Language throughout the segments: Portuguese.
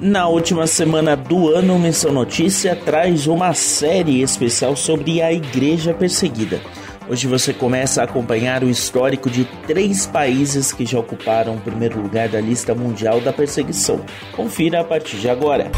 Na última semana do ano, Missão Notícia traz uma série especial sobre a Igreja Perseguida. Hoje você começa a acompanhar o histórico de três países que já ocuparam o primeiro lugar da lista mundial da perseguição. Confira a partir de agora.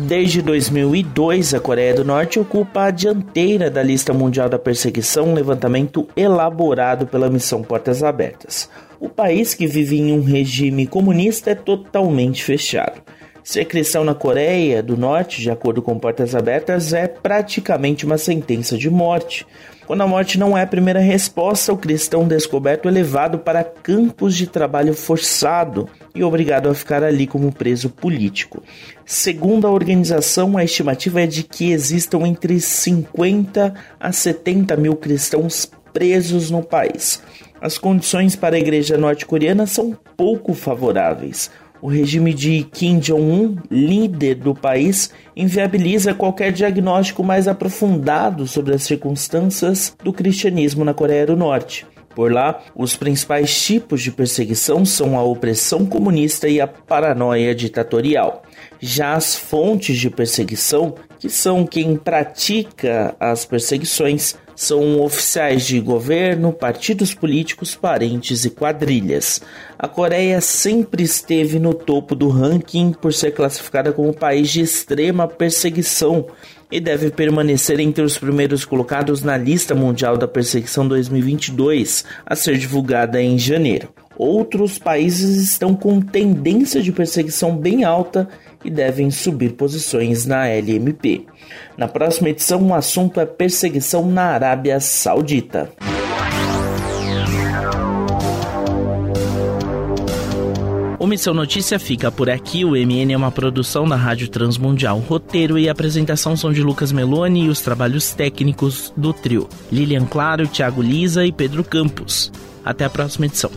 Desde 2002, a Coreia do Norte ocupa a dianteira da lista mundial da perseguição, um levantamento elaborado pela missão Portas Abertas. O país que vive em um regime comunista é totalmente fechado. Ser cristão na Coreia do Norte, de acordo com Portas Abertas, é praticamente uma sentença de morte. Quando a morte não é a primeira resposta, o cristão descoberto é levado para campos de trabalho forçado e obrigado a ficar ali como preso político. Segundo a organização, a estimativa é de que existam entre 50 a 70 mil cristãos presos no país. As condições para a igreja norte-coreana são pouco favoráveis. O regime de Kim Jong-un, líder do país, inviabiliza qualquer diagnóstico mais aprofundado sobre as circunstâncias do cristianismo na Coreia do Norte. Por lá, os principais tipos de perseguição são a opressão comunista e a paranoia ditatorial. Já as fontes de perseguição, que são quem pratica as perseguições, são oficiais de governo, partidos políticos, parentes e quadrilhas. A Coreia sempre esteve no topo do ranking por ser classificada como país de extrema perseguição e deve permanecer entre os primeiros colocados na lista mundial da perseguição 2022, a ser divulgada em janeiro. Outros países estão com tendência de perseguição bem alta e devem subir posições na LMP. Na próxima edição, o assunto é perseguição na Arábia Saudita. O Missão Notícia fica por aqui. O MN é uma produção da Rádio Transmundial. Roteiro e apresentação são de Lucas Meloni e os trabalhos técnicos do trio. Lilian Claro, Thiago Lisa e Pedro Campos. Até a próxima edição.